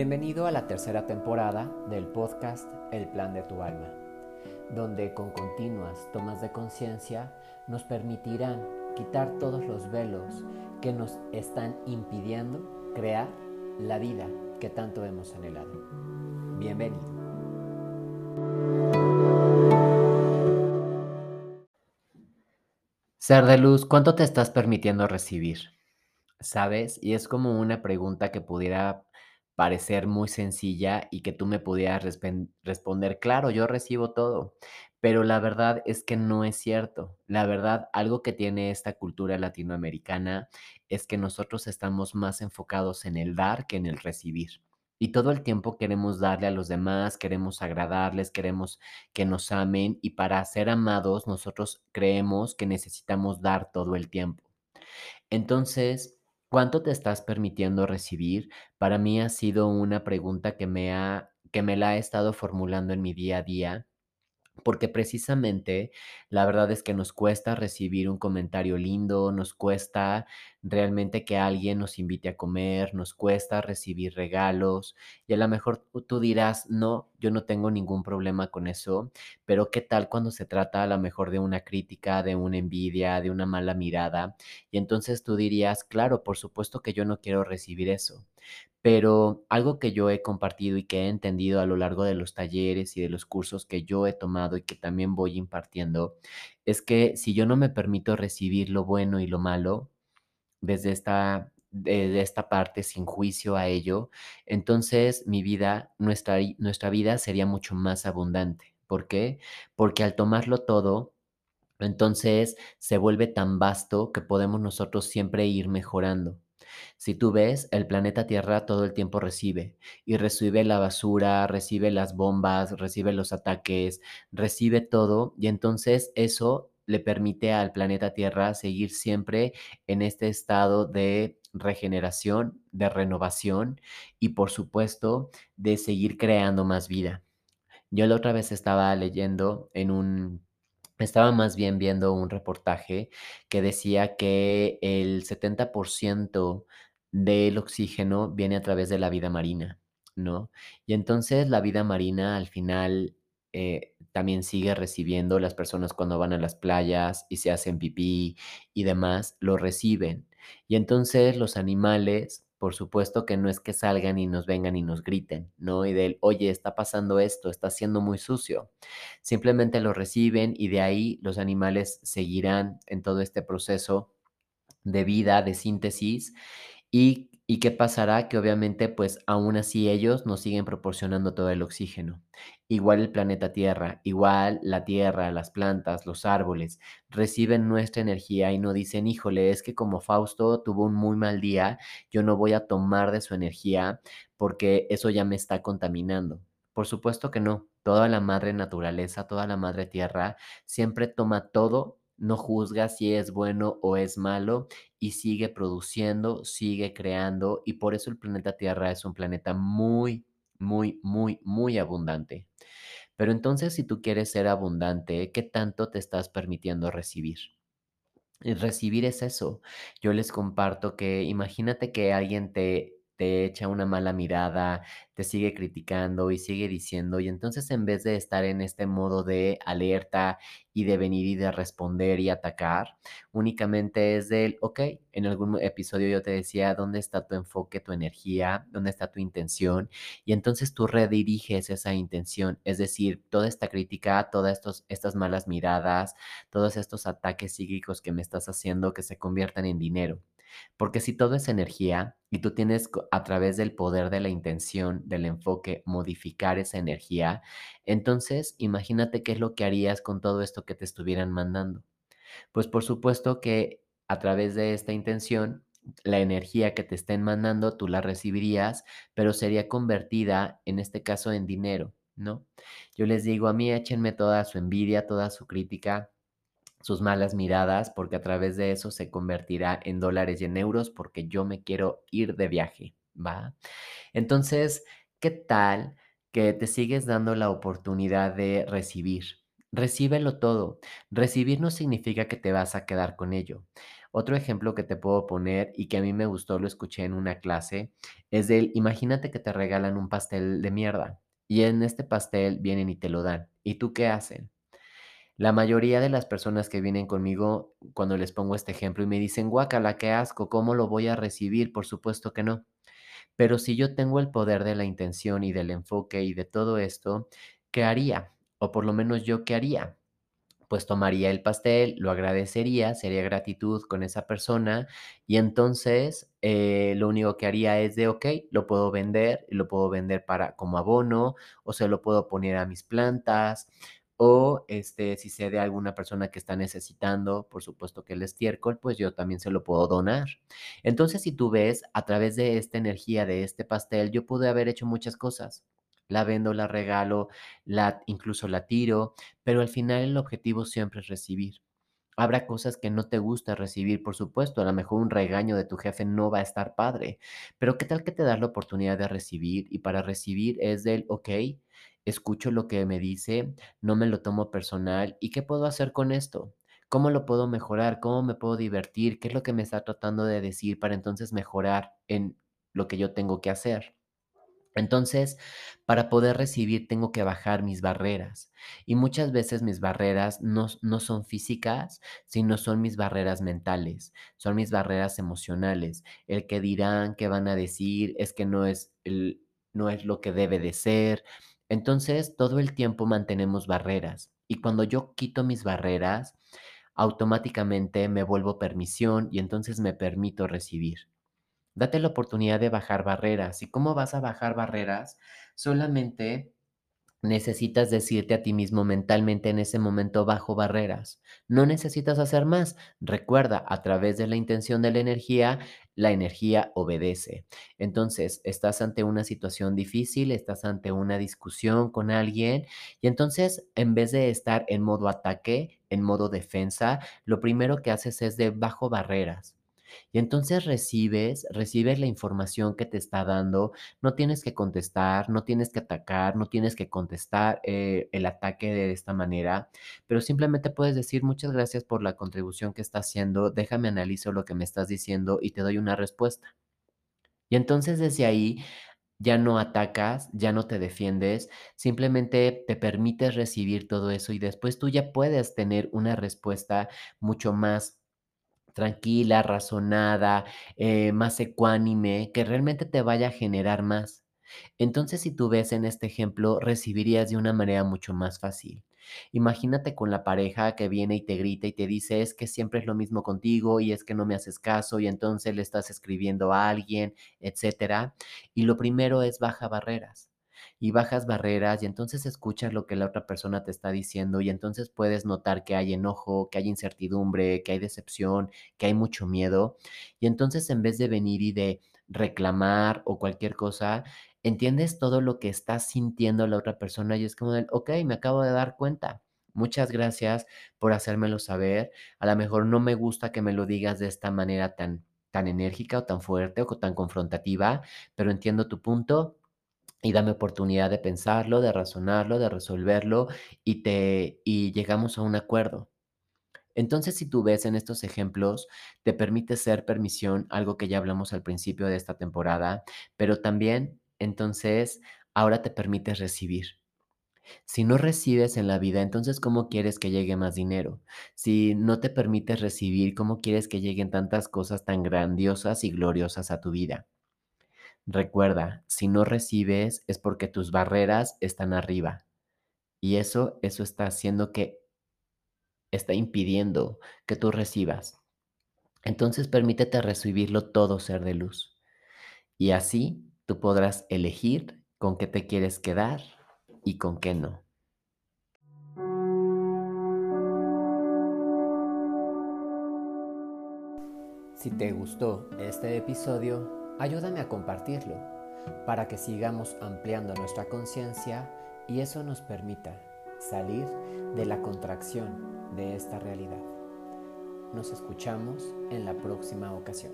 Bienvenido a la tercera temporada del podcast El Plan de tu Alma, donde con continuas tomas de conciencia nos permitirán quitar todos los velos que nos están impidiendo crear la vida que tanto hemos anhelado. Bienvenido. Ser de luz, ¿cuánto te estás permitiendo recibir? ¿Sabes? Y es como una pregunta que pudiera parecer muy sencilla y que tú me pudieras responder, claro, yo recibo todo, pero la verdad es que no es cierto. La verdad, algo que tiene esta cultura latinoamericana es que nosotros estamos más enfocados en el dar que en el recibir. Y todo el tiempo queremos darle a los demás, queremos agradarles, queremos que nos amen y para ser amados nosotros creemos que necesitamos dar todo el tiempo. Entonces, ¿cuánto te estás permitiendo recibir? Para mí ha sido una pregunta que me ha que me la he estado formulando en mi día a día porque precisamente la verdad es que nos cuesta recibir un comentario lindo, nos cuesta realmente que alguien nos invite a comer, nos cuesta recibir regalos y a lo mejor tú dirás, no, yo no tengo ningún problema con eso, pero ¿qué tal cuando se trata a lo mejor de una crítica, de una envidia, de una mala mirada? Y entonces tú dirías, claro, por supuesto que yo no quiero recibir eso. Pero algo que yo he compartido y que he entendido a lo largo de los talleres y de los cursos que yo he tomado y que también voy impartiendo, es que si yo no me permito recibir lo bueno y lo malo desde esta, de, esta parte sin juicio a ello, entonces mi vida, nuestra, nuestra vida sería mucho más abundante. ¿Por qué? Porque al tomarlo todo, entonces se vuelve tan vasto que podemos nosotros siempre ir mejorando. Si tú ves, el planeta Tierra todo el tiempo recibe y recibe la basura, recibe las bombas, recibe los ataques, recibe todo y entonces eso le permite al planeta Tierra seguir siempre en este estado de regeneración, de renovación y por supuesto de seguir creando más vida. Yo la otra vez estaba leyendo en un estaba más bien viendo un reportaje que decía que el 70% del oxígeno viene a través de la vida marina, ¿no? Y entonces la vida marina al final eh, también sigue recibiendo las personas cuando van a las playas y se hacen pipí y demás, lo reciben. Y entonces los animales por supuesto que no es que salgan y nos vengan y nos griten, ¿no? Y del, oye, está pasando esto, está siendo muy sucio. Simplemente lo reciben y de ahí los animales seguirán en todo este proceso de vida, de síntesis. ¿Y, ¿Y qué pasará? Que obviamente, pues aún así ellos nos siguen proporcionando todo el oxígeno. Igual el planeta Tierra, igual la Tierra, las plantas, los árboles, reciben nuestra energía y no dicen, híjole, es que como Fausto tuvo un muy mal día, yo no voy a tomar de su energía porque eso ya me está contaminando. Por supuesto que no. Toda la madre naturaleza, toda la madre tierra siempre toma todo, no juzga si es bueno o es malo y sigue produciendo, sigue creando y por eso el planeta Tierra es un planeta muy, muy, muy, muy abundante. Pero entonces, si tú quieres ser abundante, ¿qué tanto te estás permitiendo recibir? Recibir es eso. Yo les comparto que imagínate que alguien te te echa una mala mirada, te sigue criticando y sigue diciendo, y entonces en vez de estar en este modo de alerta y de venir y de responder y atacar, únicamente es del, ok, en algún episodio yo te decía, ¿dónde está tu enfoque, tu energía? ¿Dónde está tu intención? Y entonces tú rediriges esa intención, es decir, toda esta crítica, todas estos, estas malas miradas, todos estos ataques psíquicos que me estás haciendo que se conviertan en dinero. Porque si todo es energía y tú tienes a través del poder de la intención, del enfoque, modificar esa energía, entonces imagínate qué es lo que harías con todo esto que te estuvieran mandando. Pues por supuesto que a través de esta intención, la energía que te estén mandando, tú la recibirías, pero sería convertida, en este caso, en dinero, ¿no? Yo les digo, a mí échenme toda su envidia, toda su crítica, sus malas miradas, porque a través de eso se convertirá en dólares y en euros, porque yo me quiero ir de viaje, ¿va? Entonces, ¿qué tal que te sigues dando la oportunidad de recibir? Recíbelo todo. Recibir no significa que te vas a quedar con ello. Otro ejemplo que te puedo poner y que a mí me gustó, lo escuché en una clase, es del, imagínate que te regalan un pastel de mierda y en este pastel vienen y te lo dan. ¿Y tú qué hacen? La mayoría de las personas que vienen conmigo, cuando les pongo este ejemplo y me dicen, guácala, qué asco, ¿cómo lo voy a recibir? Por supuesto que no. Pero si yo tengo el poder de la intención y del enfoque y de todo esto, ¿qué haría? O por lo menos yo, ¿qué haría? Pues tomaría el pastel, lo agradecería, sería gratitud con esa persona y entonces eh, lo único que haría es de, ok, lo puedo vender, lo puedo vender para como abono o se lo puedo poner a mis plantas o este, si sé de alguna persona que está necesitando, por supuesto que el estiércol, pues yo también se lo puedo donar. Entonces, si tú ves, a través de esta energía de este pastel, yo pude haber hecho muchas cosas. La vendo, la regalo, la, incluso la tiro, pero al final el objetivo siempre es recibir. Habrá cosas que no te gusta recibir, por supuesto, a lo mejor un regaño de tu jefe no va a estar padre, pero ¿qué tal que te das la oportunidad de recibir? Y para recibir es del, ok, escucho lo que me dice, no me lo tomo personal, ¿y qué puedo hacer con esto? ¿Cómo lo puedo mejorar? ¿Cómo me puedo divertir? ¿Qué es lo que me está tratando de decir para entonces mejorar en lo que yo tengo que hacer? Entonces, para poder recibir tengo que bajar mis barreras. Y muchas veces mis barreras no, no, son físicas, sino son mis barreras mentales, son mis barreras emocionales. El que dirán, que van a decir, es que no es, el, no es lo que debe de ser. Entonces, todo el tiempo mantenemos barreras. Y cuando yo quito mis barreras, automáticamente me vuelvo permisión y entonces me permito recibir. Date la oportunidad de bajar barreras. ¿Y cómo vas a bajar barreras? Solamente necesitas decirte a ti mismo mentalmente en ese momento bajo barreras. No necesitas hacer más. Recuerda, a través de la intención de la energía, la energía obedece. Entonces, estás ante una situación difícil, estás ante una discusión con alguien y entonces, en vez de estar en modo ataque, en modo defensa, lo primero que haces es de bajo barreras. Y entonces recibes, recibes la información que te está dando, no tienes que contestar, no tienes que atacar, no tienes que contestar eh, el ataque de esta manera, pero simplemente puedes decir muchas gracias por la contribución que estás haciendo, déjame analizo lo que me estás diciendo y te doy una respuesta. Y entonces desde ahí ya no atacas, ya no te defiendes, simplemente te permites recibir todo eso y después tú ya puedes tener una respuesta mucho más tranquila, razonada, eh, más ecuánime, que realmente te vaya a generar más. Entonces, si tú ves en este ejemplo, recibirías de una manera mucho más fácil. Imagínate con la pareja que viene y te grita y te dice, es que siempre es lo mismo contigo y es que no me haces caso y entonces le estás escribiendo a alguien, etcétera. Y lo primero es baja barreras y bajas barreras y entonces escuchas lo que la otra persona te está diciendo y entonces puedes notar que hay enojo, que hay incertidumbre, que hay decepción, que hay mucho miedo. Y entonces en vez de venir y de reclamar o cualquier cosa, entiendes todo lo que está sintiendo la otra persona y es como el, ok, me acabo de dar cuenta. Muchas gracias por hacérmelo saber. A lo mejor no me gusta que me lo digas de esta manera tan, tan enérgica o tan fuerte o tan confrontativa, pero entiendo tu punto y dame oportunidad de pensarlo, de razonarlo, de resolverlo y te y llegamos a un acuerdo. Entonces, si tú ves en estos ejemplos, te permite ser permisión, algo que ya hablamos al principio de esta temporada, pero también, entonces, ahora te permites recibir. Si no recibes en la vida, entonces, ¿cómo quieres que llegue más dinero? Si no te permites recibir, ¿cómo quieres que lleguen tantas cosas tan grandiosas y gloriosas a tu vida? Recuerda, si no recibes es porque tus barreras están arriba. Y eso, eso está haciendo que, está impidiendo que tú recibas. Entonces permítete recibirlo todo ser de luz. Y así tú podrás elegir con qué te quieres quedar y con qué no. Si te gustó este episodio, Ayúdame a compartirlo para que sigamos ampliando nuestra conciencia y eso nos permita salir de la contracción de esta realidad. Nos escuchamos en la próxima ocasión.